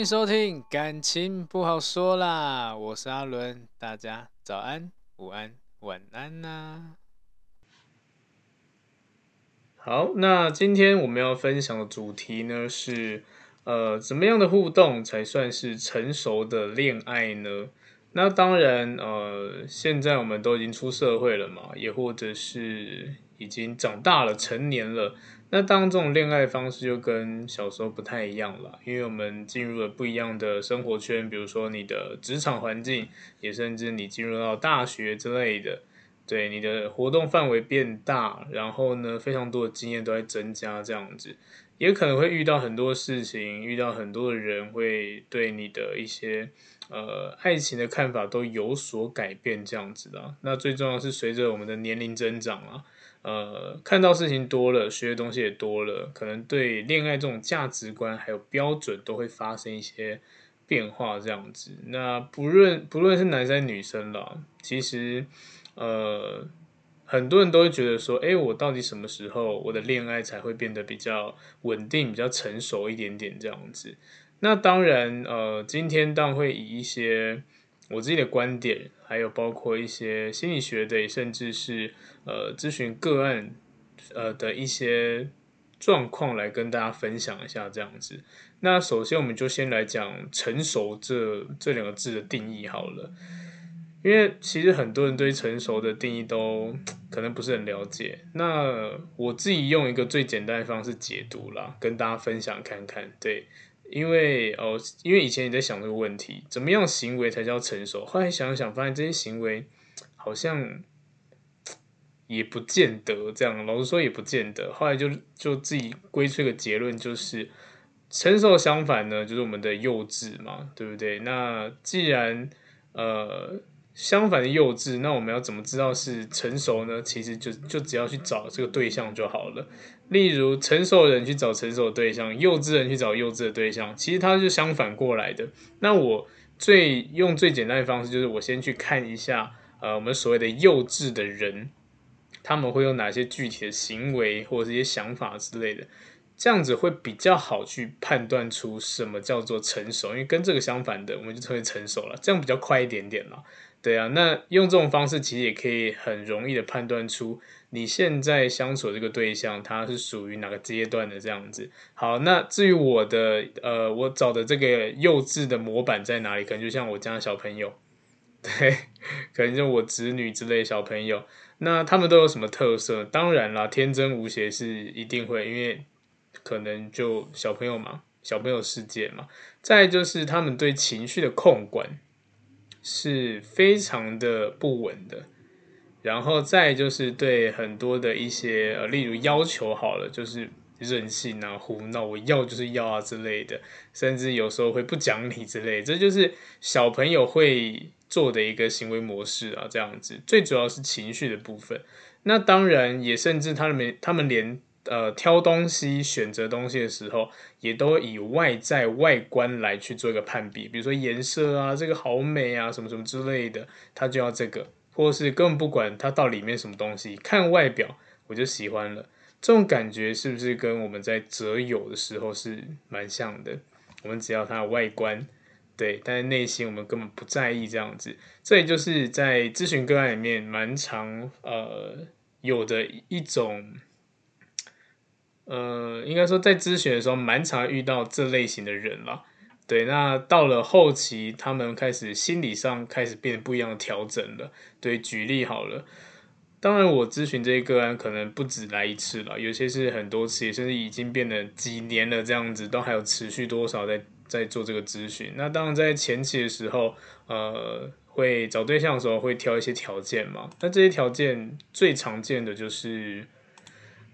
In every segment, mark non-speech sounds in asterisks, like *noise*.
迎收听，感情不好说啦，我是阿伦，大家早安、午安、晚安呐、啊。好，那今天我们要分享的主题呢是，呃，怎么样的互动才算是成熟的恋爱呢？那当然，呃，现在我们都已经出社会了嘛，也或者是已经长大了、成年了。那当这种恋爱方式就跟小时候不太一样了，因为我们进入了不一样的生活圈，比如说你的职场环境，也甚至你进入到大学之类的，对，你的活动范围变大，然后呢，非常多的经验都在增加，这样子，也可能会遇到很多事情，遇到很多的人会对你的一些呃爱情的看法都有所改变，这样子的。那最重要是随着我们的年龄增长啊。呃，看到事情多了，学的东西也多了，可能对恋爱这种价值观还有标准都会发生一些变化，这样子。那不论不论是男生女生啦，其实呃，很多人都会觉得说，哎，我到底什么时候我的恋爱才会变得比较稳定、比较成熟一点点这样子？那当然，呃，今天当然会以一些。我自己的观点，还有包括一些心理学的，甚至是呃咨询个案呃的一些状况来跟大家分享一下这样子。那首先我们就先来讲“成熟”这这两个字的定义好了，因为其实很多人对“成熟”的定义都可能不是很了解。那我自己用一个最简单的方式解读啦，跟大家分享看看，对。因为哦，因为以前你在想这个问题，怎么样行为才叫成熟？后来想想，发现这些行为好像也不见得这样。老实说，也不见得。后来就就自己归出一个结论，就是成熟相反呢，就是我们的幼稚嘛，对不对？那既然呃。相反的幼稚，那我们要怎么知道是成熟呢？其实就就只要去找这个对象就好了。例如，成熟的人去找成熟的对象，幼稚的人去找幼稚的对象，其实它是相反过来的。那我最用最简单的方式，就是我先去看一下，呃，我们所谓的幼稚的人，他们会有哪些具体的行为或者一些想法之类的，这样子会比较好去判断出什么叫做成熟。因为跟这个相反的，我们就称为成熟了，这样比较快一点点了。对啊，那用这种方式其实也可以很容易的判断出你现在相处的这个对象，他是属于哪个阶段的这样子。好，那至于我的呃，我找的这个幼稚的模板在哪里？可能就像我家小朋友，*laughs* 对，可能就我子女之类的小朋友，那他们都有什么特色？当然啦，天真无邪是一定会，因为可能就小朋友嘛，小朋友世界嘛。再就是他们对情绪的控管。是非常的不稳的，然后再就是对很多的一些呃，例如要求好了，就是任性啊、胡闹，我要就是要啊之类的，甚至有时候会不讲理之类，这就是小朋友会做的一个行为模式啊，这样子。最主要是情绪的部分，那当然也甚至他们他们连呃挑东西、选择东西的时候，也都以外在外观来去做一个判别，比如说颜色啊，这个好美啊，什么什么之类的，他就要这个。或是根本不管它到里面什么东西，看外表我就喜欢了，这种感觉是不是跟我们在择友的时候是蛮像的？我们只要它的外观，对，但是内心我们根本不在意这样子。这也就是在咨询个案里面蛮常呃有的一种，呃，应该说在咨询的时候蛮常遇到这类型的人啦。对，那到了后期，他们开始心理上开始变得不一样的调整了。对，举例好了，当然我咨询这些个案可能不止来一次了，有些是很多次，也甚至已经变得几年了这样子，都还有持续多少在在做这个咨询。那当然在前期的时候，呃，会找对象的时候会挑一些条件嘛。那这些条件最常见的就是。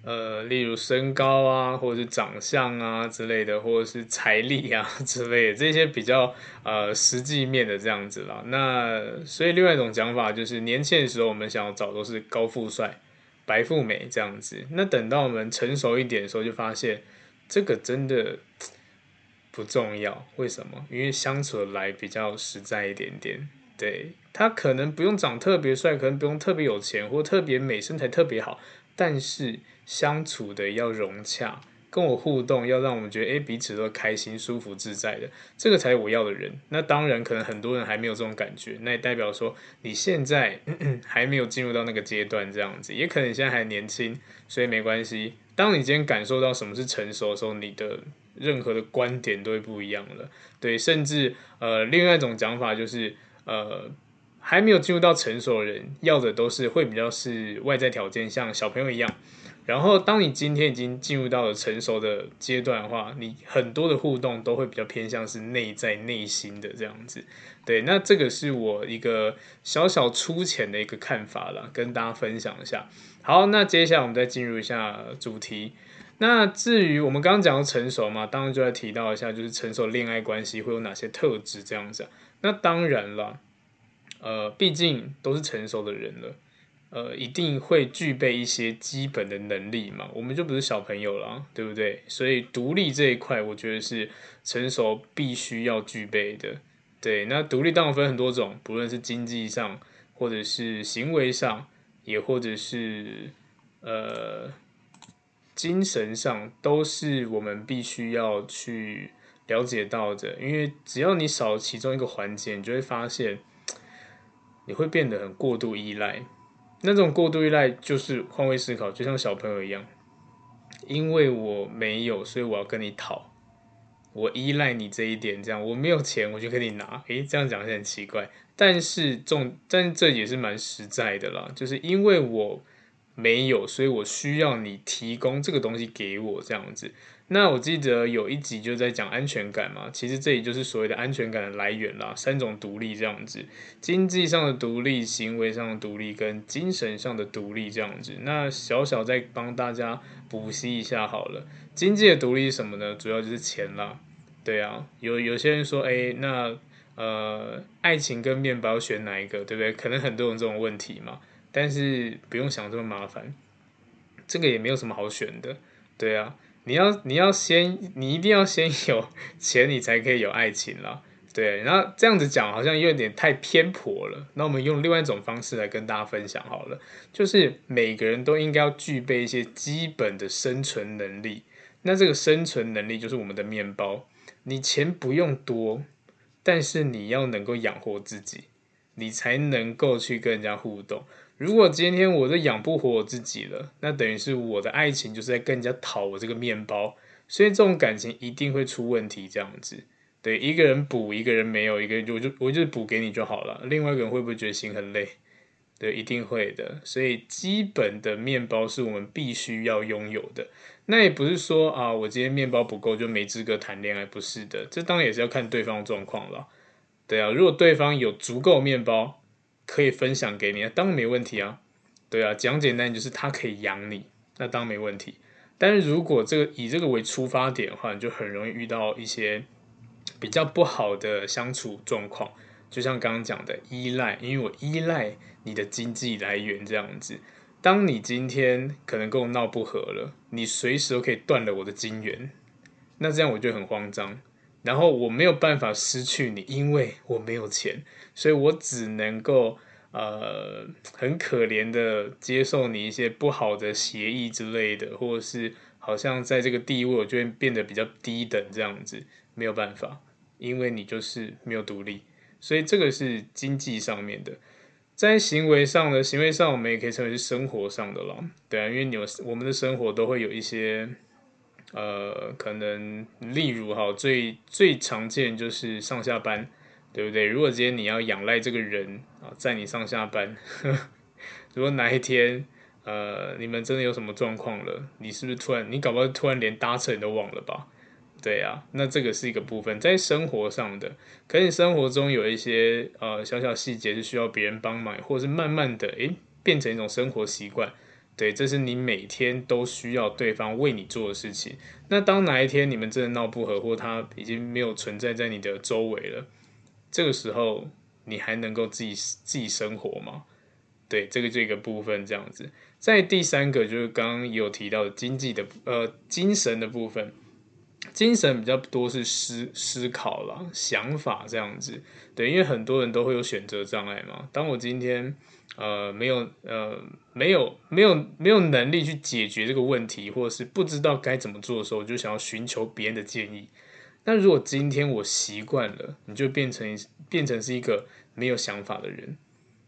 呃，例如身高啊，或者是长相啊之类的，或者是财力啊 *laughs* 之类的，这些比较呃实际面的这样子啦。那所以另外一种讲法就是，年轻的时候我们想要找都是高富帅、白富美这样子。那等到我们成熟一点的时候，就发现这个真的不重要。为什么？因为相处来比较实在一点点。对，他可能不用长特别帅，可能不用特别有钱，或特别美，身材特别好，但是。相处的要融洽，跟我互动要让我们觉得诶彼此都开心、舒服、自在的，这个才是我要的人。那当然，可能很多人还没有这种感觉，那也代表说你现在 *clears throat* 还没有进入到那个阶段，这样子，也可能你现在还年轻，所以没关系。当你今天感受到什么是成熟的时候，你的任何的观点都会不一样了。对，甚至呃，另外一种讲法就是呃，还没有进入到成熟的人，要的都是会比较是外在条件，像小朋友一样。然后，当你今天已经进入到了成熟的阶段的话，你很多的互动都会比较偏向是内在内心的这样子。对，那这个是我一个小小粗浅的一个看法啦，跟大家分享一下。好，那接下来我们再进入一下主题。那至于我们刚刚讲到成熟嘛，当然就要提到一下，就是成熟恋爱关系会有哪些特质这样子。那当然了，呃，毕竟都是成熟的人了。呃，一定会具备一些基本的能力嘛，我们就不是小朋友了，对不对？所以独立这一块，我觉得是成熟必须要具备的。对，那独立当然分很多种，不论是经济上，或者是行为上，也或者是呃精神上，都是我们必须要去了解到的。因为只要你少其中一个环节，你就会发现 *tsk* 你会变得很过度依赖。那种过度依赖就是换位思考，就像小朋友一样，因为我没有，所以我要跟你讨，我依赖你这一点，这样我没有钱，我就跟你拿。诶，这样讲是很奇怪，但是重，但这也是蛮实在的啦，就是因为我没有，所以我需要你提供这个东西给我，这样子。那我记得有一集就在讲安全感嘛，其实这里就是所谓的安全感的来源啦，三种独立这样子，经济上的独立、行为上的独立跟精神上的独立这样子。那小小再帮大家补习一下好了，经济的独立是什么呢？主要就是钱啦，对啊，有有些人说，哎，那呃，爱情跟面包选哪一个，对不对？可能很多人这种问题嘛，但是不用想这么麻烦，这个也没有什么好选的，对啊。你要你要先，你一定要先有钱，你才可以有爱情啦。对，然后这样子讲好像有点太偏颇了。那我们用另外一种方式来跟大家分享好了，就是每个人都应该要具备一些基本的生存能力。那这个生存能力就是我们的面包。你钱不用多，但是你要能够养活自己，你才能够去跟人家互动。如果今天我都养不活我自己了，那等于是我的爱情就是在跟人家讨我这个面包，所以这种感情一定会出问题。这样子，对，一个人补，一个人没有，一个人就我就我就补给你就好了。另外一个人会不会觉得心很累？对，一定会的。所以基本的面包是我们必须要拥有的。那也不是说啊，我今天面包不够就没资格谈恋爱，不是的。这当然也是要看对方状况了。对啊，如果对方有足够面包。可以分享给你，当然没问题啊。对啊，讲简单就是他可以养你，那当然没问题。但是如果这个以这个为出发点的话，你就很容易遇到一些比较不好的相处状况。就像刚刚讲的依赖，因为我依赖你的经济来源这样子。当你今天可能跟我闹不和了，你随时都可以断了我的金源，那这样我就很慌张。然后我没有办法失去你，因为我没有钱，所以我只能够呃很可怜的接受你一些不好的协议之类的，或者是好像在这个地位我就会变得比较低等这样子，没有办法，因为你就是没有独立，所以这个是经济上面的。在行为上的行为上，我们也可以称为是生活上的啦，对啊，因为你有我们的生活都会有一些，呃，可能例如哈，最最常见就是上下班，对不对？如果今天你要仰赖这个人啊，载你上下班，呵，*laughs* 如果哪一天呃你们真的有什么状况了，你是不是突然你搞不好突然连搭车你都忘了吧？对啊，那这个是一个部分，在生活上的，可能生活中有一些呃小小细节是需要别人帮忙，或者是慢慢的诶变成一种生活习惯，对，这是你每天都需要对方为你做的事情。那当哪一天你们真的闹不和，或他已经没有存在在你的周围了，这个时候你还能够自己自己生活吗？对，这个这个部分这样子。在第三个就是刚刚有提到的经济的呃精神的部分。精神比较多是思思考啦，想法这样子，对，因为很多人都会有选择障碍嘛。当我今天呃没有呃没有没有没有能力去解决这个问题，或者是不知道该怎么做的时候，我就想要寻求别人的建议。那如果今天我习惯了，你就变成变成是一个没有想法的人，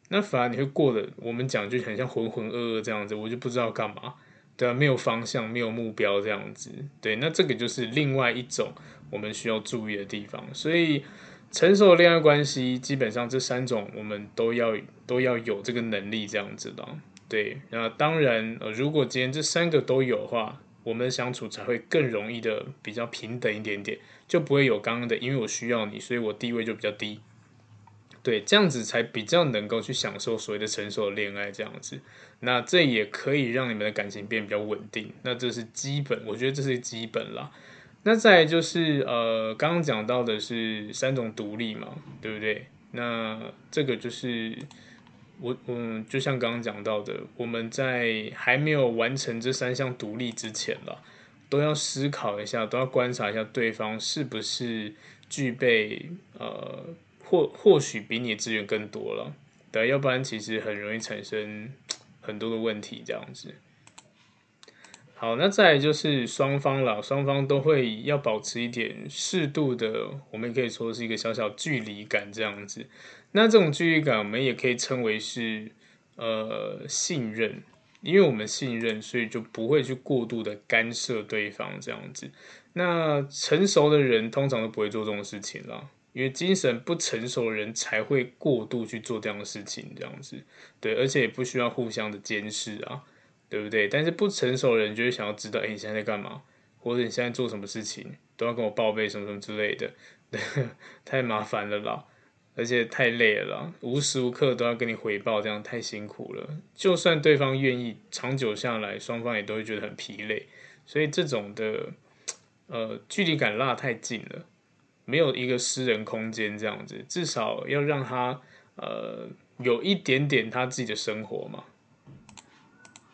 那反而你会过得我们讲就很像浑浑噩噩这样子，我就不知道干嘛。对啊，没有方向，没有目标这样子，对，那这个就是另外一种我们需要注意的地方。所以，成熟的恋爱关系基本上这三种我们都要都要有这个能力这样子的。对，那当然，呃，如果今天这三个都有的话，我们的相处才会更容易的比较平等一点点，就不会有刚刚的，因为我需要你，所以我地位就比较低。对，这样子才比较能够去享受所谓的成熟的恋爱，这样子，那这也可以让你们的感情变比较稳定。那这是基本，我觉得这是基本啦。那再就是呃，刚刚讲到的是三种独立嘛，对不对？那这个就是我嗯，就像刚刚讲到的，我们在还没有完成这三项独立之前啦，都要思考一下，都要观察一下对方是不是具备呃。或或许比你资源更多了，对，要不然其实很容易产生很多的问题这样子。好，那再来就是双方了，双方都会要保持一点适度的，我们也可以说是一个小小距离感这样子。那这种距离感，我们也可以称为是呃信任，因为我们信任，所以就不会去过度的干涉对方这样子。那成熟的人通常都不会做这种事情了。因为精神不成熟的人才会过度去做这样的事情，这样子，对，而且也不需要互相的监视啊，对不对？但是不成熟的人就会想要知道，哎，你现在在干嘛？或者你现在做什么事情，都要跟我报备什么什么之类的，*laughs* 太麻烦了啦，而且太累了啦，无时无刻都要跟你回报，这样太辛苦了。就算对方愿意，长久下来，双方也都会觉得很疲累，所以这种的，呃，距离感拉太近了。没有一个私人空间这样子，至少要让他呃有一点点他自己的生活嘛。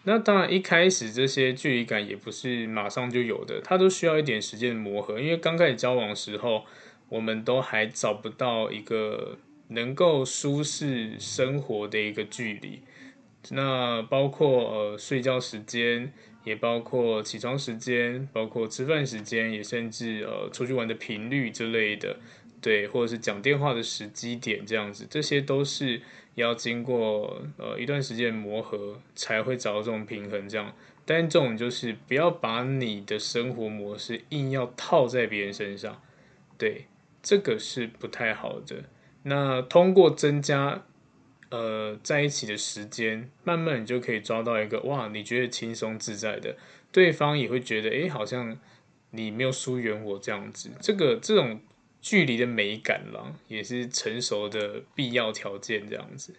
那当然一开始这些距离感也不是马上就有的，它都需要一点时间磨合。因为刚开始交往的时候，我们都还找不到一个能够舒适生活的一个距离。那包括呃睡觉时间。也包括起床时间，包括吃饭时间，也甚至呃出去玩的频率之类的，对，或者是讲电话的时机点这样子，这些都是要经过呃一段时间磨合才会找到这种平衡这样。但这种就是不要把你的生活模式硬要套在别人身上，对，这个是不太好的。那通过增加。呃，在一起的时间，慢慢你就可以抓到一个哇，你觉得轻松自在的，对方也会觉得，哎，好像你没有疏远我这样子。这个这种距离的美感啦，也是成熟的必要条件这样子。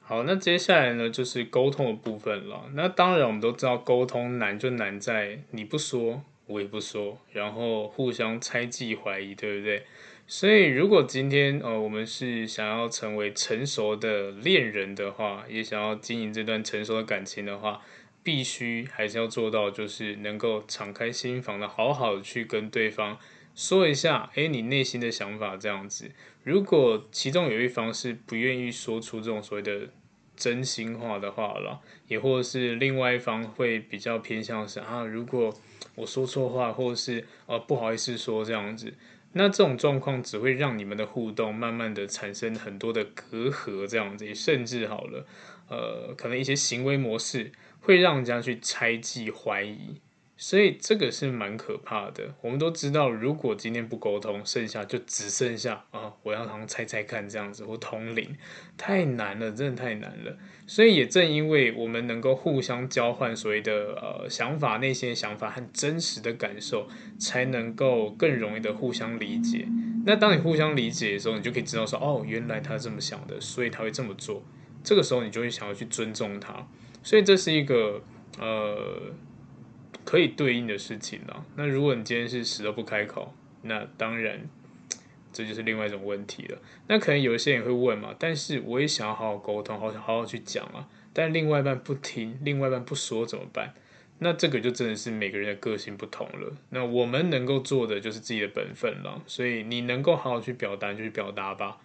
好，那接下来呢，就是沟通的部分了。那当然，我们都知道沟通难就难在你不说，我也不说，然后互相猜忌怀疑，对不对？所以，如果今天呃，我们是想要成为成熟的恋人的话，也想要经营这段成熟的感情的话，必须还是要做到，就是能够敞开心房的，好好的去跟对方说一下，诶，你内心的想法这样子。如果其中有一方是不愿意说出这种所谓的真心话的话了，也或者是另外一方会比较偏向是啊，如果我说错话，或者是呃不好意思说这样子，那这种状况只会让你们的互动慢慢的产生很多的隔阂，这样子，甚至好了，呃，可能一些行为模式会让人家去猜忌怀疑。所以这个是蛮可怕的。我们都知道，如果今天不沟通，剩下就只剩下啊，我要他们猜猜看这样子，或通灵，太难了，真的太难了。所以也正因为我们能够互相交换所谓的呃想法、内心的想法和真实的感受，才能够更容易的互相理解。那当你互相理解的时候，你就可以知道说，哦，原来他这么想的，所以他会这么做。这个时候，你就会想要去尊重他。所以这是一个呃。可以对应的事情了。那如果你今天是死都不开口，那当然这就是另外一种问题了。那可能有一些人也会问嘛，但是我也想要好好沟通，好想好好去讲啊。但另外一半不听，另外一半不说怎么办？那这个就真的是每个人的个性不同了。那我们能够做的就是自己的本分了。所以你能够好好去表达就去表达吧。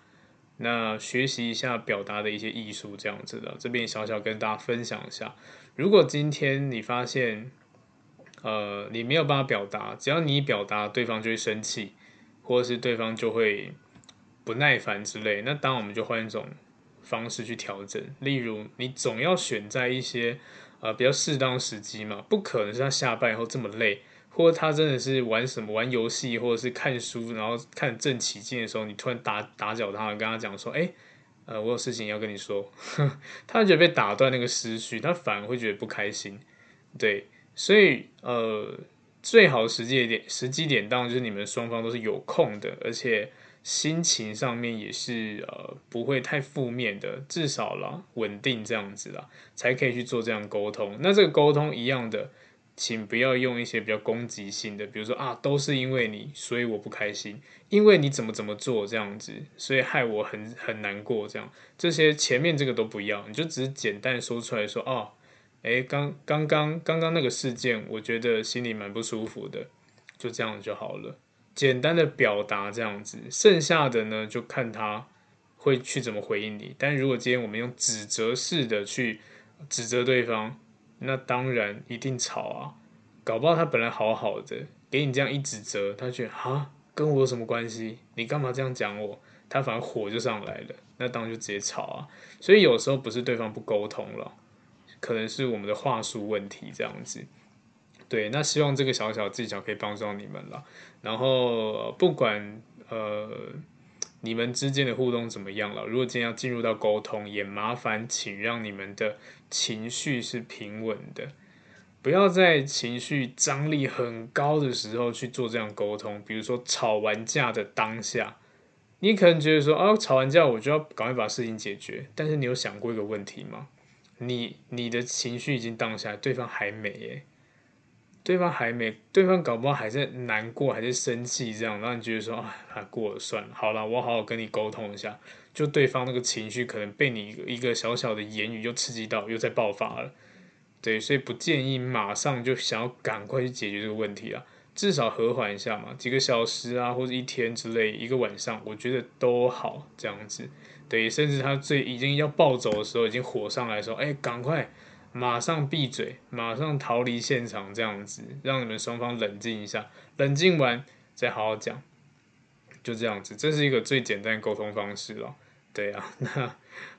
那学习一下表达的一些艺术，这样子的。这边小小跟大家分享一下。如果今天你发现，呃，你没有办法表达，只要你一表达，对方就会生气，或者是对方就会不耐烦之类。那当然，我们就换一种方式去调整。例如，你总要选在一些呃比较适当时机嘛，不可能是他下班以后这么累，或者他真的是玩什么玩游戏，或者是看书，然后看正起劲的时候，你突然打打搅他，跟他讲说，哎，呃，我有事情要跟你说，*laughs* 他觉得被打断那个思绪，他反而会觉得不开心，对。所以，呃，最好时机点，时机点当然就是你们双方都是有空的，而且心情上面也是呃不会太负面的，至少啦稳定这样子啦，才可以去做这样沟通。那这个沟通一样的，请不要用一些比较攻击性的，比如说啊，都是因为你，所以我不开心，因为你怎么怎么做这样子，所以害我很很难过这样。这些前面这个都不要，你就只是简单说出来说哦。哎，刚刚刚刚刚那个事件，我觉得心里蛮不舒服的，就这样就好了。简单的表达这样子，剩下的呢就看他会去怎么回应你。但如果今天我们用指责式的去指责对方，那当然一定吵啊。搞不好他本来好好的，给你这样一指责，他觉得啊，跟我有什么关系？你干嘛这样讲我？他反而火就上来了，那当然就直接吵啊。所以有时候不是对方不沟通了。可能是我们的话术问题，这样子，对，那希望这个小小技巧可以帮助到你们了。然后不管呃你们之间的互动怎么样了，如果今天要进入到沟通，也麻烦请让你们的情绪是平稳的，不要在情绪张力很高的时候去做这样沟通。比如说吵完架的当下，你可能觉得说啊，吵完架我就要赶快把事情解决，但是你有想过一个问题吗？你你的情绪已经荡下来，对方还没耶，对方还没，对方搞不好还在难过，还在生气，这样然后你觉得说啊，过了算了，好了，我好好跟你沟通一下，就对方那个情绪可能被你一个小小的言语又刺激到，又在爆发了，对，所以不建议马上就想要赶快去解决这个问题啊，至少和缓一下嘛，几个小时啊，或者一天之类，一个晚上，我觉得都好这样子。对，甚至他最已经要暴走的时候，已经火上来说：“哎，赶快，马上闭嘴，马上逃离现场，这样子，让你们双方冷静一下，冷静完再好好讲，就这样子，这是一个最简单沟通方式了。对啊，那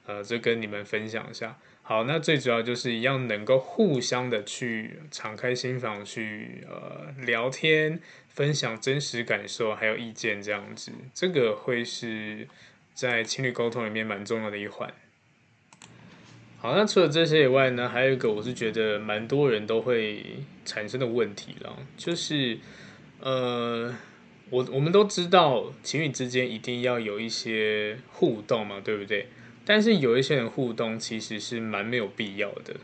呃，就跟你们分享一下。好，那最主要就是要能够互相的去敞开心房去呃聊天，分享真实感受还有意见，这样子，这个会是。在情侣沟通里面蛮重要的一环。好，那除了这些以外呢，还有一个我是觉得蛮多人都会产生的问题了，就是呃，我我们都知道情侣之间一定要有一些互动嘛，对不对？但是有一些人互动其实是蛮没有必要的，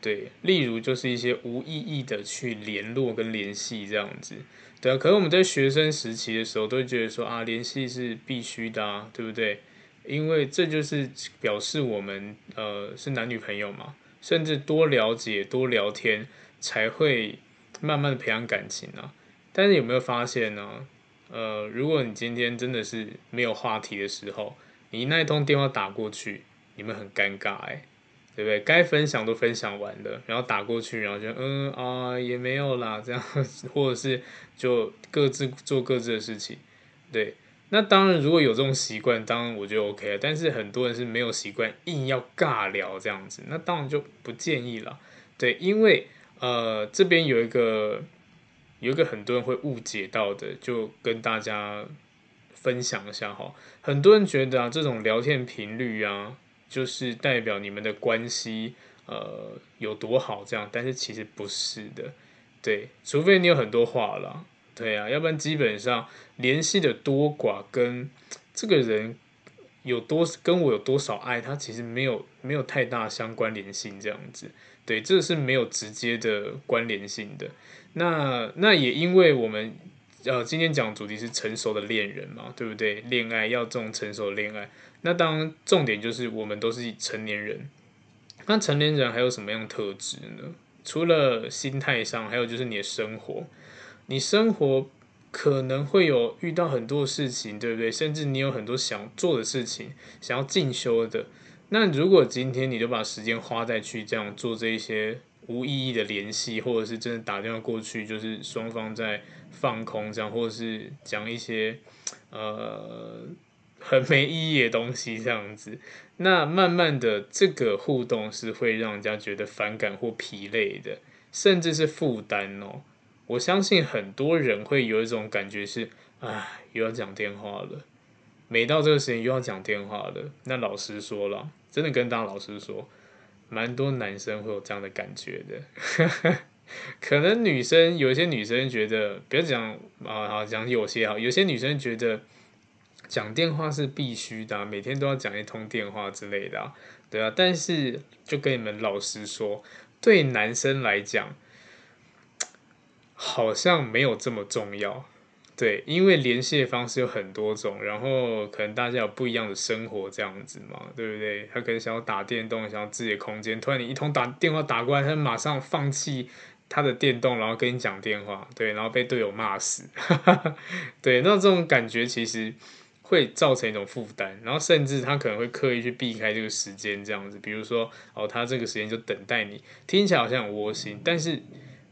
对，例如就是一些无意义的去联络跟联系这样子，对啊。可是我们在学生时期的时候，都会觉得说啊，联系是必须的啊，对不对？因为这就是表示我们呃是男女朋友嘛，甚至多了解多聊天才会慢慢的培养感情啊。但是有没有发现呢？呃，如果你今天真的是没有话题的时候，你那一通电话打过去，你们很尴尬哎，对不对？该分享都分享完了，然后打过去，然后就嗯啊也没有啦，这样，*laughs* 或者是就各自做各自的事情，对。那当然，如果有这种习惯，当然我觉得 OK 了。但是很多人是没有习惯，硬要尬聊这样子，那当然就不建议了。对，因为呃，这边有一个有一个很多人会误解到的，就跟大家分享一下哈。很多人觉得啊，这种聊天频率啊，就是代表你们的关系呃有多好这样，但是其实不是的。对，除非你有很多话了。对啊，要不然基本上联系的多寡跟这个人有多跟我有多少爱，他其实没有没有太大相关联性这样子。对，这是没有直接的关联性的。那那也因为我们呃今天讲主题是成熟的恋人嘛，对不对？恋爱要这种成熟的恋爱，那当重点就是我们都是成年人。那成年人还有什么样特质呢？除了心态上，还有就是你的生活。你生活可能会有遇到很多事情，对不对？甚至你有很多想做的事情，想要进修的。那如果今天你就把时间花在去这样做这一些无意义的联系，或者是真的打电话过去，就是双方在放空这样，或者是讲一些呃很没意义的东西这样子，那慢慢的这个互动是会让人家觉得反感或疲累的，甚至是负担哦。我相信很多人会有一种感觉是，唉，又要讲电话了。每到这个时间又要讲电话了。那老实说了，真的跟大家老实说，蛮多男生会有这样的感觉的。*laughs* 可能女生有一些女生觉得，不要讲啊，好讲有些好，有些女生觉得讲电话是必须的，每天都要讲一通电话之类的，对啊。但是就跟你们老实说，对男生来讲。好像没有这么重要，对，因为联系的方式有很多种，然后可能大家有不一样的生活这样子嘛，对不对？他可能想要打电动，想要自己的空间，突然你一通打电话打过来，他马上放弃他的电动，然后跟你讲电话，对，然后被队友骂死，*laughs* 对，那这种感觉其实会造成一种负担，然后甚至他可能会刻意去避开这个时间这样子，比如说哦，他这个时间就等待你，听起来好像很窝心，但是。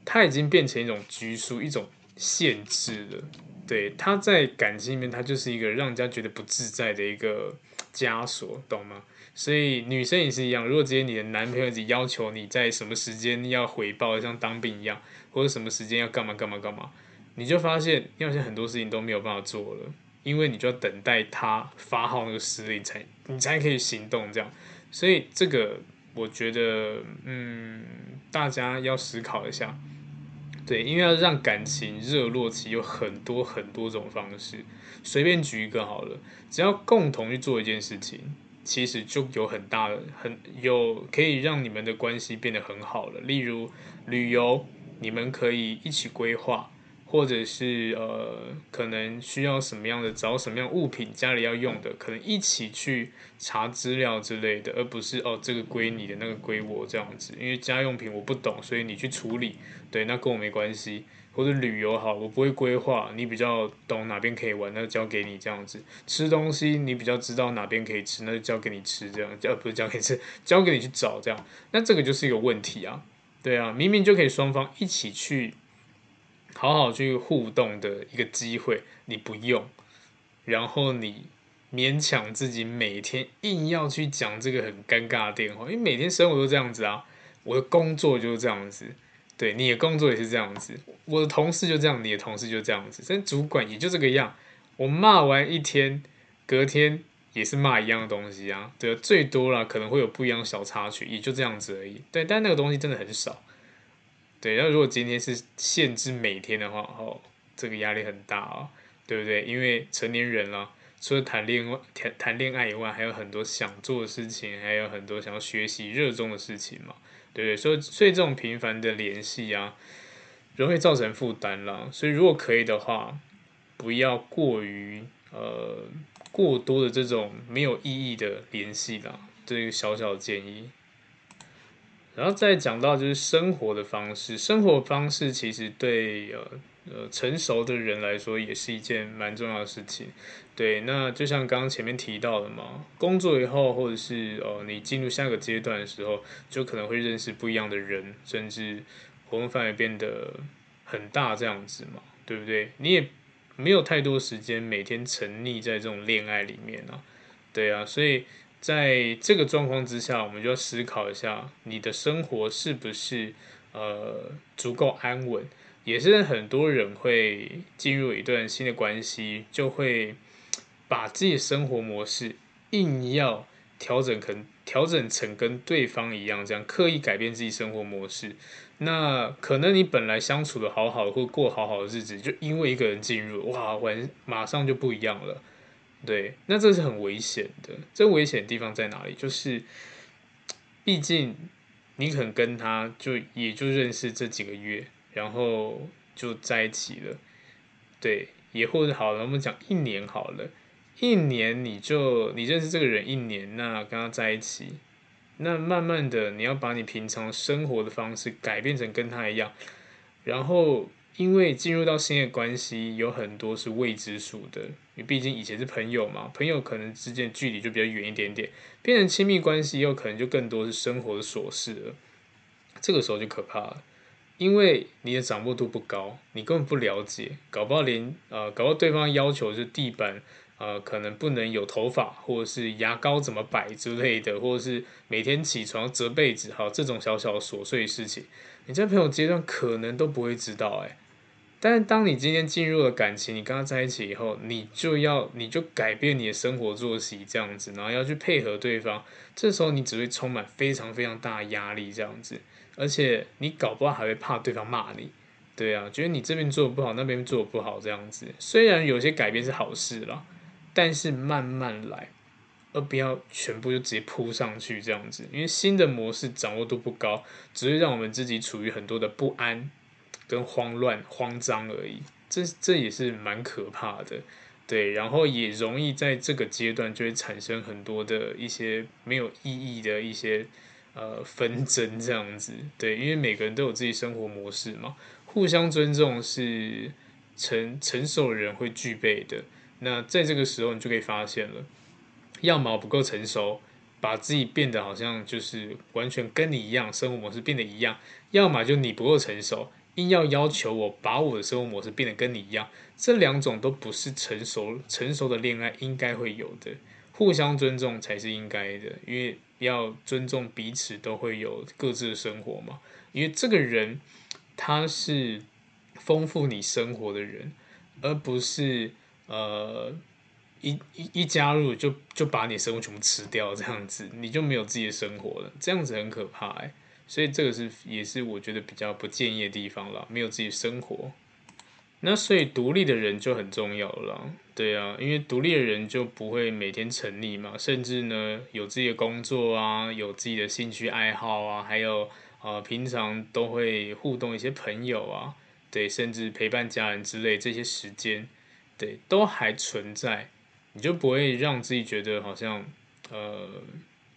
他已经变成一种拘束，一种限制了。对，他在感情里面，他就是一个让人家觉得不自在的一个枷锁，懂吗？所以女生也是一样。如果今天你的男朋友只要求你在什么时间要回报，像当兵一样，或者什么时间要干嘛干嘛干嘛，你就发现你好像很多事情都没有办法做了，因为你就要等待他发号那个施令才你才可以行动这样。所以这个我觉得，嗯，大家要思考一下。对，因为要让感情热络起，有很多很多种方式。随便举一个好了，只要共同去做一件事情，其实就有很大的、很有可以让你们的关系变得很好了。例如旅游，你们可以一起规划。或者是呃，可能需要什么样的，找什么样物品，家里要用的，可能一起去查资料之类的，而不是哦，这个归你的，那个归我这样子。因为家用品我不懂，所以你去处理，对，那跟我没关系。或者旅游好，我不会规划，你比较懂哪边可以玩，那就交给你这样子。吃东西你比较知道哪边可以吃，那就交给你吃这样，呃，不是交给你吃，交给你去找这样。那这个就是一个问题啊，对啊，明明就可以双方一起去。好好去互动的一个机会，你不用，然后你勉强自己每天硬要去讲这个很尴尬的电话，因为每天生活都这样子啊，我的工作就是这样子，对，你的工作也是这样子，我的同事就这样，你的同事就这样子，但主管也就这个样，我骂完一天，隔天也是骂一样的东西啊，对，最多了可能会有不一样小插曲，也就这样子而已，对，但那个东西真的很少。对，那如果今天是限制每天的话，哦，这个压力很大啊，对不对？因为成年人了，除了谈恋爱、谈谈恋爱以外，还有很多想做的事情，还有很多想要学习、热衷的事情嘛，对不对？所以，所以这种频繁的联系啊，容易造成负担啦。所以，如果可以的话，不要过于呃过多的这种没有意义的联系啦，这个小小的建议。然后再讲到就是生活的方式，生活方式其实对呃呃成熟的人来说也是一件蛮重要的事情。对，那就像刚刚前面提到的嘛，工作以后或者是呃你进入下个阶段的时候，就可能会认识不一样的人，甚至活动范围变得很大这样子嘛，对不对？你也没有太多时间每天沉溺在这种恋爱里面啊，对啊，所以。在这个状况之下，我们就要思考一下，你的生活是不是呃足够安稳？也是很多人会进入一段新的关系，就会把自己的生活模式硬要调整成调整成跟对方一样，这样刻意改变自己生活模式。那可能你本来相处的好好的，或过好好的日子，就因为一个人进入，哇，完马上就不一样了。对，那这是很危险的。这危险的地方在哪里？就是，毕竟你可能跟他就也就认识这几个月，然后就在一起了。对，也或者好了，我们讲一年好了，一年你就你认识这个人一年，那跟他在一起，那慢慢的你要把你平常生活的方式改变成跟他一样，然后。因为进入到新的关系，有很多是未知数的。因为毕竟以前是朋友嘛，朋友可能之间距离就比较远一点点，变成亲密关系，又可能就更多是生活的琐事了。这个时候就可怕了，因为你的掌握度不高，你根本不了解，搞不好连呃，搞到对方要求是地板呃，可能不能有头发，或者是牙膏怎么摆之类的，或者是每天起床折被子，好，这种小小的琐碎事情，你在朋友阶段可能都不会知道，哎。但是当你今天进入了感情，你跟他在一起以后，你就要你就改变你的生活作息这样子，然后要去配合对方，这时候你只会充满非常非常大的压力这样子，而且你搞不好还会怕对方骂你，对啊，觉得你这边做的不好，那边做的不好这样子。虽然有些改变是好事啦，但是慢慢来，而不要全部就直接扑上去这样子，因为新的模式掌握度不高，只会让我们自己处于很多的不安。跟慌乱、慌张而已，这这也是蛮可怕的，对，然后也容易在这个阶段就会产生很多的一些没有意义的一些呃纷争这样子，对，因为每个人都有自己生活模式嘛，互相尊重是成成熟人会具备的。那在这个时候，你就可以发现了，要么不够成熟，把自己变得好像就是完全跟你一样，生活模式变得一样；要么就你不够成熟。硬要要求我把我的生活模式变得跟你一样，这两种都不是成熟成熟的恋爱应该会有的。互相尊重才是应该的，因为要尊重彼此，都会有各自的生活嘛。因为这个人他是丰富你生活的人，而不是呃一一一加入就就把你生物全部吃掉这样子，你就没有自己的生活了，这样子很可怕哎。所以这个是也是我觉得比较不建议的地方了，没有自己生活，那所以独立的人就很重要了，对啊，因为独立的人就不会每天沉溺嘛，甚至呢有自己的工作啊，有自己的兴趣爱好啊，还有呃平常都会互动一些朋友啊，对，甚至陪伴家人之类这些时间，对，都还存在，你就不会让自己觉得好像呃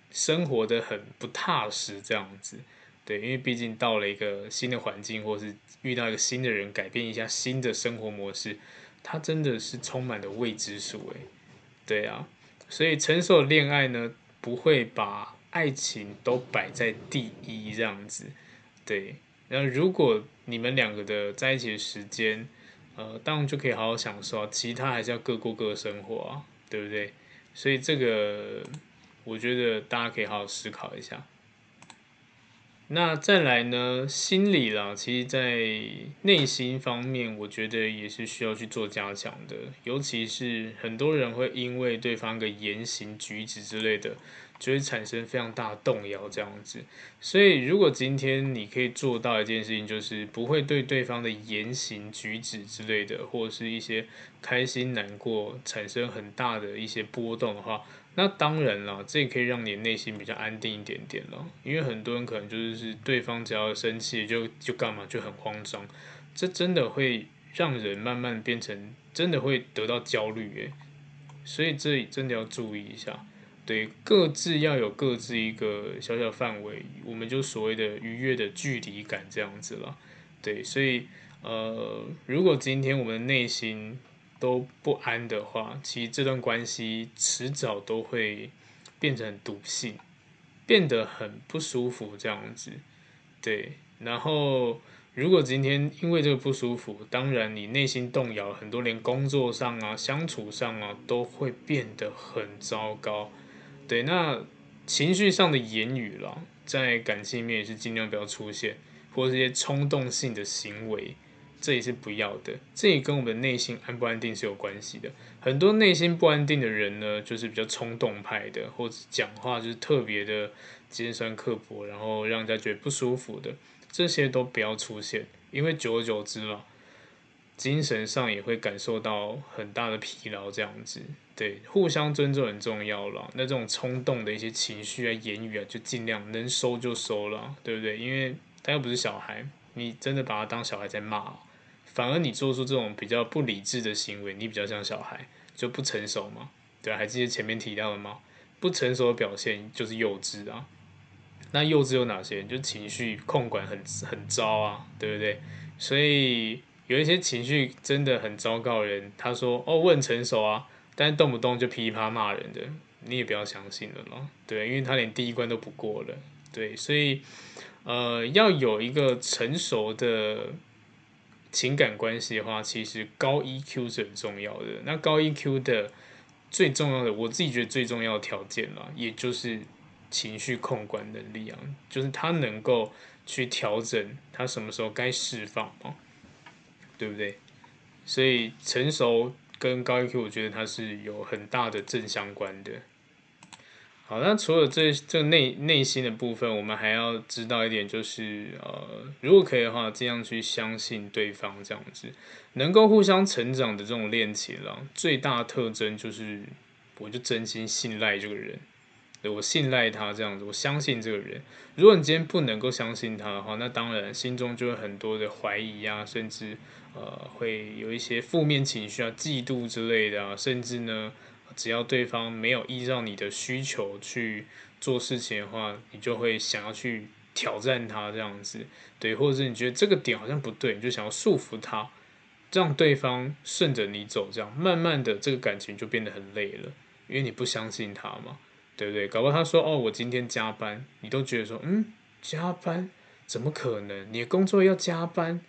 生活得很不踏实这样子。对，因为毕竟到了一个新的环境，或是遇到一个新的人，改变一下新的生活模式，它真的是充满了未知数诶。对啊，所以成熟的恋爱呢，不会把爱情都摆在第一这样子。对，然后如果你们两个的在一起的时间，呃，当然就可以好好享受啊，其他还是要各过各的生活啊，对不对？所以这个我觉得大家可以好好思考一下。那再来呢？心理啦，其实，在内心方面，我觉得也是需要去做加强的。尤其是很多人会因为对方的言行举止之类的，就会产生非常大的动摇这样子。所以，如果今天你可以做到一件事情，就是不会对对方的言行举止之类的，或者是一些开心难过产生很大的一些波动的话，那当然了，这也可以让你内心比较安定一点点了。因为很多人可能就是对方只要生气就就干嘛就很慌张，这真的会让人慢慢变成真的会得到焦虑诶。所以这真的要注意一下，对，各自要有各自一个小小范围，我们就所谓的愉悦的距离感这样子了。对，所以呃，如果今天我们内心都不安的话，其实这段关系迟早都会变成毒性，变得很不舒服这样子。对，然后。如果今天因为这个不舒服，当然你内心动摇很多，连工作上啊、相处上啊都会变得很糟糕。对，那情绪上的言语啦，在感情里面也是尽量不要出现，或者一些冲动性的行为，这也是不要的。这也跟我们内心安不安定是有关系的。很多内心不安定的人呢，就是比较冲动派的，或者讲话就是特别的尖酸刻薄，然后让人家觉得不舒服的。这些都不要出现，因为久而久之了，精神上也会感受到很大的疲劳。这样子，对，互相尊重很重要了。那这种冲动的一些情绪啊、言语啊，就尽量能收就收了，对不对？因为他又不是小孩，你真的把他当小孩在骂，反而你做出这种比较不理智的行为，你比较像小孩，就不成熟嘛，对，还记得前面提到的吗？不成熟的表现就是幼稚啊。那幼稚有哪些？就情绪控管很很糟啊，对不对？所以有一些情绪真的很糟糕的人，他说：“哦，我很成熟啊。”但是动不动就噼啪骂人的，你也不要相信了咯。对，因为他连第一关都不过了。对，所以呃，要有一个成熟的情感关系的话，其实高 EQ 是很重要的。那高 EQ 的最重要的，我自己觉得最重要的条件啦，也就是。情绪控管能力啊，就是他能够去调整他什么时候该释放嘛，对不对？所以成熟跟高 EQ，我觉得它是有很大的正相关的。好，那除了这这内内心的部分，我们还要知道一点，就是呃，如果可以的话，尽量去相信对方，这样子能够互相成长的这种恋情啦，最大特征就是，我就真心信赖这个人。我信赖他这样子，我相信这个人。如果你今天不能够相信他的话，那当然心中就会很多的怀疑啊，甚至呃会有一些负面情绪啊、嫉妒之类的啊，甚至呢，只要对方没有依照你的需求去做事情的话，你就会想要去挑战他这样子，对，或者是你觉得这个点好像不对，你就想要束缚他，让对方顺着你走，这样慢慢的这个感情就变得很累了，因为你不相信他嘛。对不对？搞不好他说哦，我今天加班，你都觉得说嗯，加班怎么可能？你的工作要加班，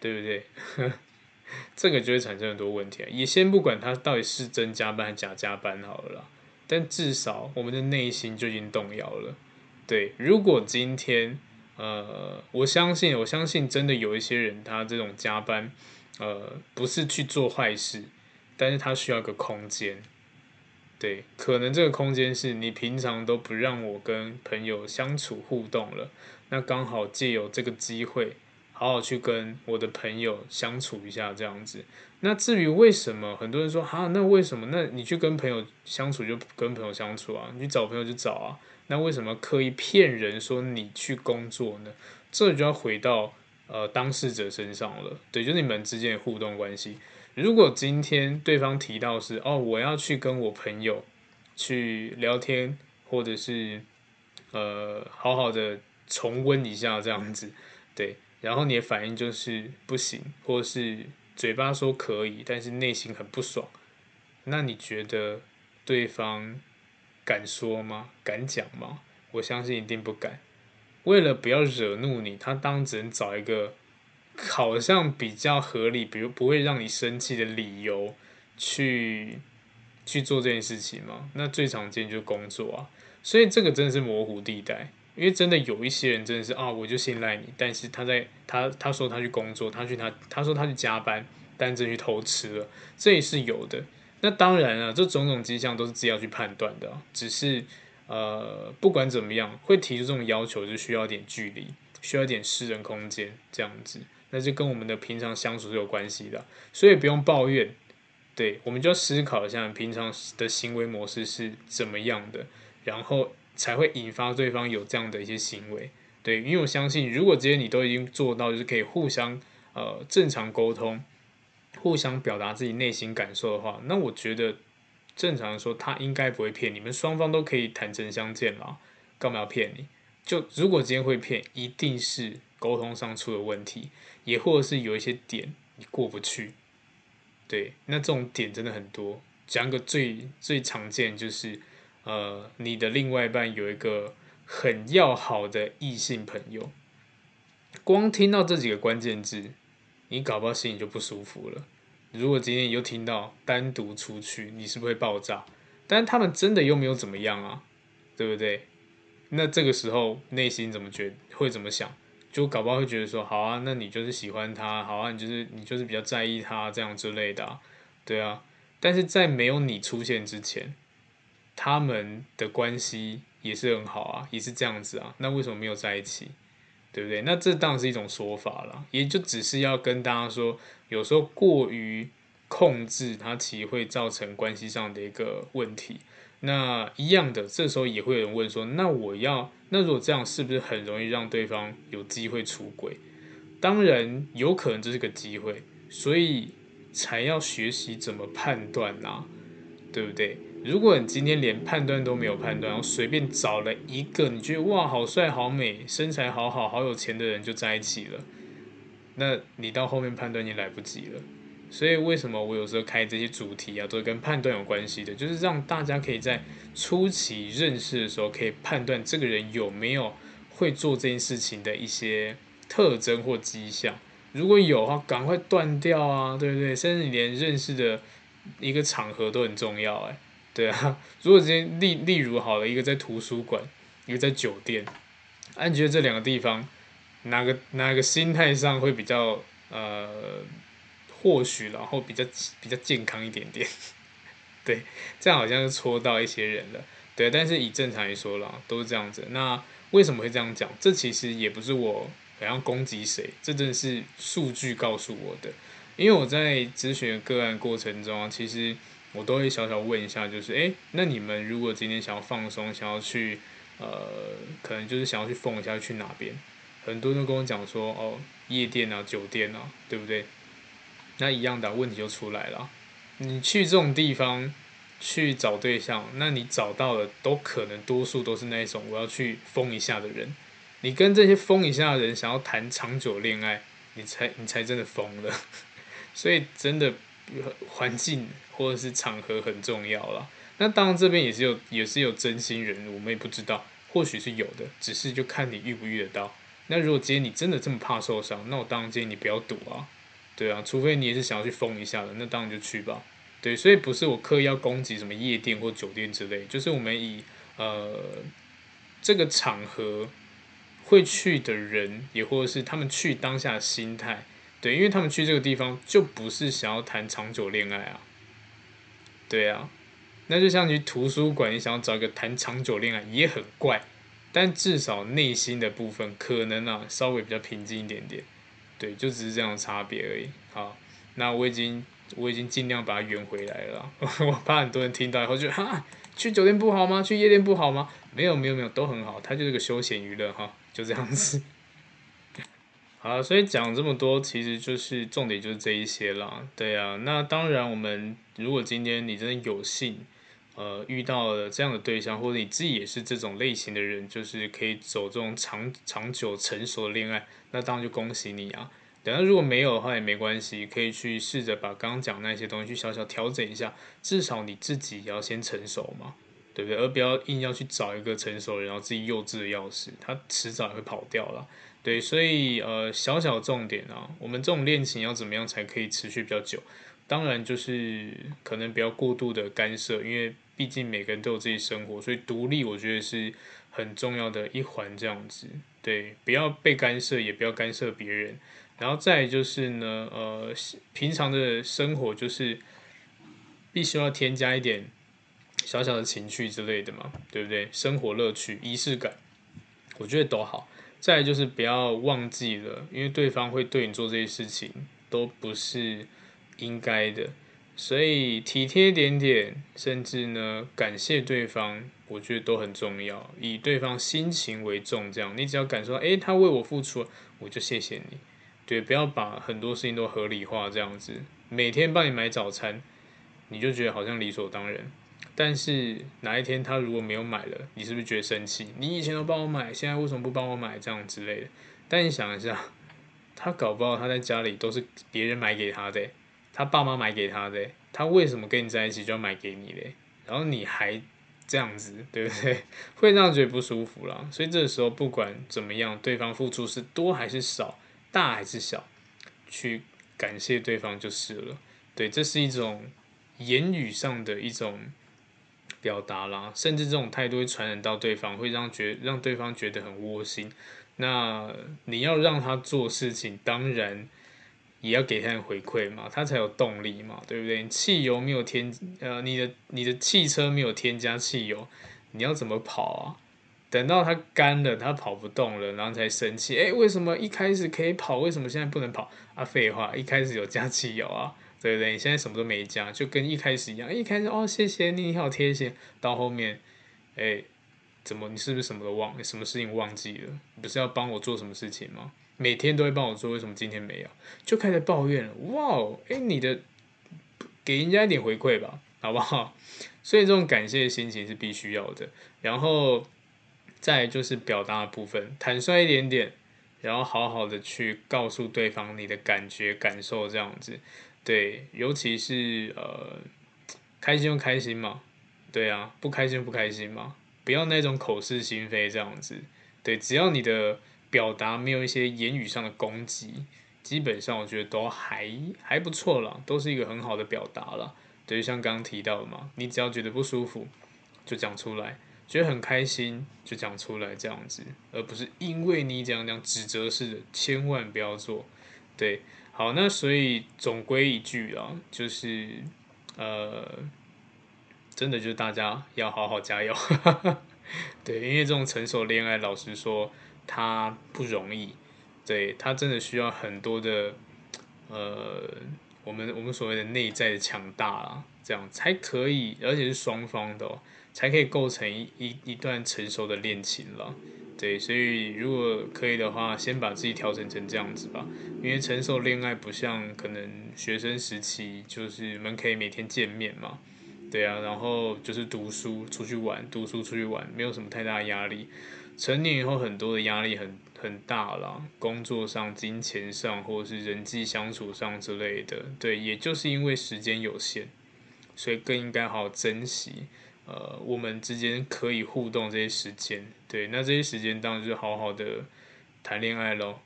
对不对？*laughs* 这个就会产生很多问题啊。也先不管他到底是真加班还是假加班好了，但至少我们的内心就已经动摇了。对，如果今天呃，我相信，我相信真的有一些人，他这种加班呃，不是去做坏事，但是他需要个空间。对，可能这个空间是你平常都不让我跟朋友相处互动了，那刚好借由这个机会，好好去跟我的朋友相处一下这样子。那至于为什么，很多人说哈，那为什么？那你去跟朋友相处就跟朋友相处啊，你去找朋友就找啊，那为什么刻意骗人说你去工作呢？这就要回到呃当事者身上了，对，就是你们之间的互动关系。如果今天对方提到是哦，我要去跟我朋友去聊天，或者是呃好好的重温一下这样子，对，然后你的反应就是不行，或是嘴巴说可以，但是内心很不爽，那你觉得对方敢说吗？敢讲吗？我相信一定不敢。为了不要惹怒你，他当然只能找一个。好像比较合理，比如不会让你生气的理由去去做这件事情嘛？那最常见就是工作啊，所以这个真的是模糊地带，因为真的有一些人真的是啊，我就信赖你，但是他在他他说他去工作，他去他他说他去加班，但真去偷吃了，这也是有的。那当然啊，这种种迹象都是自己要去判断的，只是呃，不管怎么样，会提出这种要求，就需要点距离，需要点私人空间，这样子，那就跟我们的平常相处是有关系的，所以不用抱怨，对，我们就要思考一下平常的行为模式是怎么样的，然后才会引发对方有这样的一些行为，对，因为我相信，如果这些你都已经做到，就是可以互相呃正常沟通，互相表达自己内心感受的话，那我觉得。正常的说，他应该不会骗你们，双方都可以坦诚相见啦，干嘛要骗你？就如果今天会骗，一定是沟通上出了问题，也或者是有一些点你过不去。对，那这种点真的很多。讲个最最常见就是，呃，你的另外一半有一个很要好的异性朋友，光听到这几个关键字，你搞不好心里就不舒服了。如果今天你又听到单独出去，你是不是会爆炸？但他们真的又没有怎么样啊，对不对？那这个时候内心怎么觉会怎么想？就搞不好会觉得说，好啊，那你就是喜欢他，好啊，你就是你就是比较在意他这样之类的，对啊。但是在没有你出现之前，他们的关系也是很好啊，也是这样子啊。那为什么没有在一起？对不对？那这当然是一种说法了，也就只是要跟大家说，有时候过于控制，它其实会造成关系上的一个问题。那一样的，这时候也会有人问说，那我要，那如果这样，是不是很容易让对方有机会出轨？当然有可能这是个机会，所以才要学习怎么判断啊，对不对？如果你今天连判断都没有判断，然后随便找了一个你觉得哇好帅好美身材好好好有钱的人就在一起了，那你到后面判断也来不及了。所以为什么我有时候开这些主题啊，都是跟判断有关系的，就是让大家可以在初期认识的时候，可以判断这个人有没有会做这件事情的一些特征或迹象。如果有的话，赶快断掉啊，对不对？甚至你连认识的一个场合都很重要，哎。对啊，如果今天例例如好了，一个在图书馆，一个在酒店，啊，你觉得这两个地方哪个哪个心态上会比较呃，或许然后比较比较健康一点点？*laughs* 对，这样好像是戳到一些人了。对，但是以正常来说啦，都是这样子。那为什么会这样讲？这其实也不是我好像攻击谁，这真的是数据告诉我的。因为我在咨询个案过程中，其实。我都会小小问一下，就是诶，那你们如果今天想要放松，想要去，呃，可能就是想要去疯一下，去哪边？很多人都跟我讲说，哦，夜店啊，酒店啊，对不对？那一样的问题就出来了。你去这种地方去找对象，那你找到了，都可能多数都是那一种我要去疯一下的人。你跟这些疯一下的人想要谈长久恋爱，你才你才真的疯了。*laughs* 所以真的。环境或者是场合很重要啦。那当然这边也是有也是有真心人，我们也不知道，或许是有的，只是就看你遇不遇得到。那如果今天你真的这么怕受伤，那我当然建议你不要赌啊，对啊，除非你也是想要去疯一下的，那当然就去吧。对，所以不是我刻意要攻击什么夜店或酒店之类，就是我们以呃这个场合会去的人，也或者是他们去当下的心态。对，因为他们去这个地方就不是想要谈长久恋爱啊，对啊，那就像去图书馆，你想要找一个谈长久恋爱也很怪，但至少内心的部分可能啊稍微比较平静一点点，对，就只是这样的差别而已。好，那我已经我已经尽量把它圆回来了，*laughs* 我怕很多人听到以后就哈，去酒店不好吗？去夜店不好吗？没有没有没有，都很好，它就是个休闲娱乐哈，就这样子。啊，所以讲这么多，其实就是重点就是这一些啦。对啊，那当然，我们如果今天你真的有幸，呃，遇到了这样的对象，或者你自己也是这种类型的人，就是可以走这种长长久成熟的恋爱，那当然就恭喜你啊。等下如果没有的话也没关系，可以去试着把刚刚讲那些东西去小小调整一下，至少你自己也要先成熟嘛，对不对？而不要硬要去找一个成熟人，然后自己幼稚的要死，他迟早也会跑掉了。对，所以呃，小小重点啊，我们这种恋情要怎么样才可以持续比较久？当然就是可能不要过度的干涉，因为毕竟每个人都有自己生活，所以独立我觉得是很重要的一环。这样子，对，不要被干涉，也不要干涉别人。然后再就是呢，呃，平常的生活就是必须要添加一点小小的情趣之类的嘛，对不对？生活乐趣、仪式感，我觉得都好。再就是不要忘记了，因为对方会对你做这些事情，都不是应该的。所以体贴点点，甚至呢感谢对方，我觉得都很重要。以对方心情为重，这样你只要感受到，诶，他为我付出，我就谢谢你。对，不要把很多事情都合理化，这样子。每天帮你买早餐，你就觉得好像理所当然。但是哪一天他如果没有买了，你是不是觉得生气？你以前都帮我买，现在为什么不帮我买？这样之类的。但你想一下，他搞不好他在家里都是别人买给他的。他爸妈买给他的，他为什么跟你在一起就要买给你嘞？然后你还这样子，对不对？*laughs* 会让人觉得不舒服啦。所以这个时候不管怎么样，对方付出是多还是少，大还是小，去感谢对方就是了。对，这是一种言语上的一种表达啦，甚至这种态度会传染到对方，会让觉让对方觉得很窝心。那你要让他做事情，当然。也要给他回馈嘛，他才有动力嘛，对不对？汽油没有添，呃，你的你的汽车没有添加汽油，你要怎么跑啊？等到它干了，它跑不动了，然后才生气。诶，为什么一开始可以跑，为什么现在不能跑？啊，废话，一开始有加汽油啊，对不对？你现在什么都没加，就跟一开始一样。一开始哦，谢谢你，你好贴心。到后面，诶，怎么你是不是什么都忘？你什么事情忘记了？你不是要帮我做什么事情吗？每天都会帮我做，为什么今天没有？就开始抱怨了。哇哦，诶，你的给人家一点回馈吧，好不好？*laughs* 所以这种感谢的心情是必须要的。然后再就是表达的部分，坦率一点点，然后好好的去告诉对方你的感觉、感受，这样子。对，尤其是呃，开心就开心嘛，对啊，不开心就不开心嘛，不要那种口是心非这样子。对，只要你的。表达没有一些言语上的攻击，基本上我觉得都还还不错啦，都是一个很好的表达啦。对，像刚刚提到的嘛，你只要觉得不舒服，就讲出来；觉得很开心，就讲出来，这样子，而不是因为你这样这样指责式的，千万不要做。对，好，那所以总归一句啊，就是呃，真的就是大家要好好加油。*laughs* 对，因为这种成熟恋爱，老实说。他不容易，对，他真的需要很多的，呃，我们我们所谓的内在的强大啊，这样才可以，而且是双方的哦，才可以构成一一一段成熟的恋情了。对，所以如果可以的话，先把自己调整成这样子吧，因为成熟恋爱不像可能学生时期，就是我们可以每天见面嘛，对啊，然后就是读书出去玩，读书出去玩，没有什么太大压力。成年以后，很多的压力很很大了，工作上、金钱上，或者是人际相处上之类的。对，也就是因为时间有限，所以更应该好好珍惜，呃，我们之间可以互动这些时间。对，那这些时间当然就是好好的谈恋爱喽，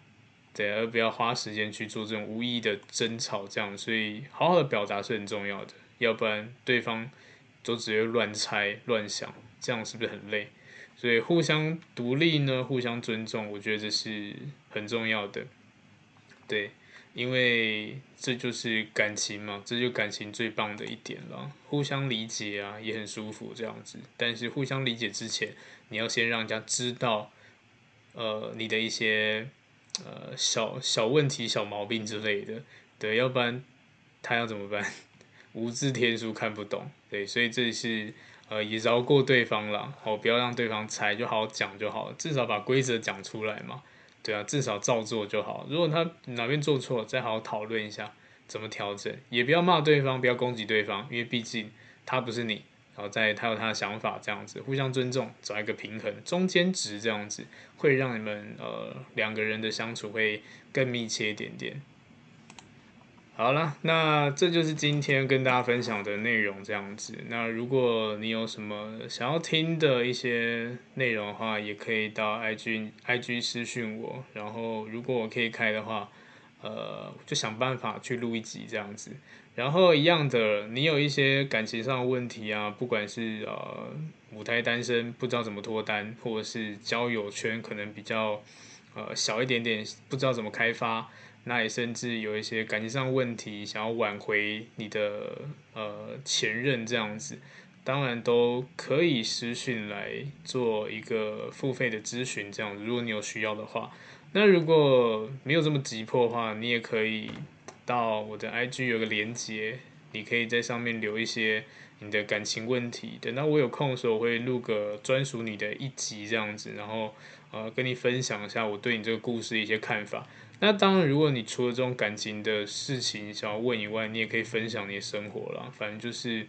对，而不要花时间去做这种无意义的争吵。这样，所以好好的表达是很重要的，要不然对方都只会乱猜乱想，这样是不是很累？所以互相独立呢，互相尊重，我觉得这是很重要的。对，因为这就是感情嘛，这就感情最棒的一点了。互相理解啊，也很舒服这样子。但是互相理解之前，你要先让人家知道，呃，你的一些呃小小问题、小毛病之类的。对，要不然他要怎么办？*laughs* 无字天书看不懂。对，所以这是。呃，也饶过对方了，好，不要让对方猜，就好好讲就好了，至少把规则讲出来嘛，对啊，至少照做就好。如果他哪边做错，再好好讨论一下怎么调整，也不要骂对方，不要攻击对方，因为毕竟他不是你，然后在他有他的想法，这样子互相尊重，找一个平衡，中间值这样子会让你们呃两个人的相处会更密切一点点。好了，那这就是今天跟大家分享的内容，这样子。那如果你有什么想要听的一些内容的话，也可以到 IG IG 私讯我。然后如果我可以开的话，呃，就想办法去录一集这样子。然后一样的，你有一些感情上的问题啊，不管是呃母胎单身不知道怎么脱单，或者是交友圈可能比较呃小一点点，不知道怎么开发。那也甚至有一些感情上问题，想要挽回你的呃前任这样子，当然都可以私讯来做一个付费的咨询，这样子，如果你有需要的话。那如果没有这么急迫的话，你也可以到我的 IG 有个连接，你可以在上面留一些你的感情问题。等到我有空的时候，我会录个专属你的一集这样子，然后呃跟你分享一下我对你这个故事的一些看法。那当然，如果你除了这种感情的事情想要问以外，你也可以分享你的生活啦。反正就是，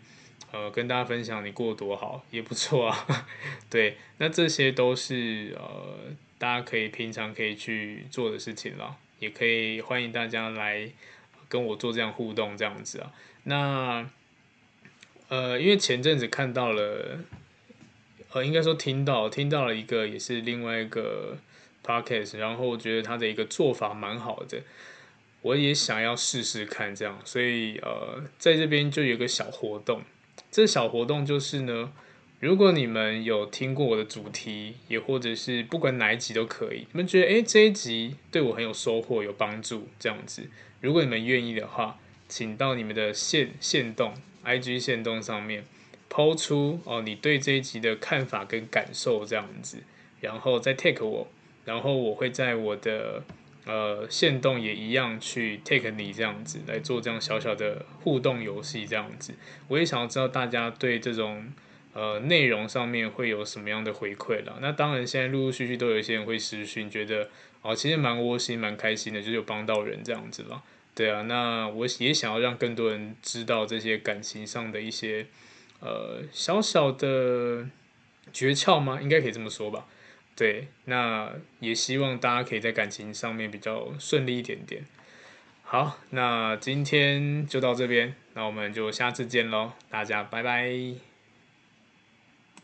呃，跟大家分享你过多好也不错啊。*laughs* 对，那这些都是呃大家可以平常可以去做的事情啦。也可以欢迎大家来跟我做这样互动这样子啊。那呃，因为前阵子看到了，呃，应该说听到听到了一个，也是另外一个。Podcast，然后我觉得他的一个做法蛮好的，我也想要试试看这样，所以呃，在这边就有个小活动。这小活动就是呢，如果你们有听过我的主题，也或者是不管哪一集都可以，你们觉得诶这一集对我很有收获、有帮助这样子，如果你们愿意的话，请到你们的限限动 IG 限动上面抛出哦你对这一集的看法跟感受这样子，然后再 take 我。然后我会在我的呃线动也一样去 take 你这样子来做这样小小的互动游戏这样子，我也想要知道大家对这种呃内容上面会有什么样的回馈啦。那当然现在陆陆续续都有一些人会私讯，觉得哦其实蛮窝心蛮开心的，就是有帮到人这样子啦。对啊，那我也想要让更多人知道这些感情上的一些呃小小的诀窍吗？应该可以这么说吧。对，那也希望大家可以在感情上面比较顺利一点点。好，那今天就到这边，那我们就下次见喽，大家拜拜。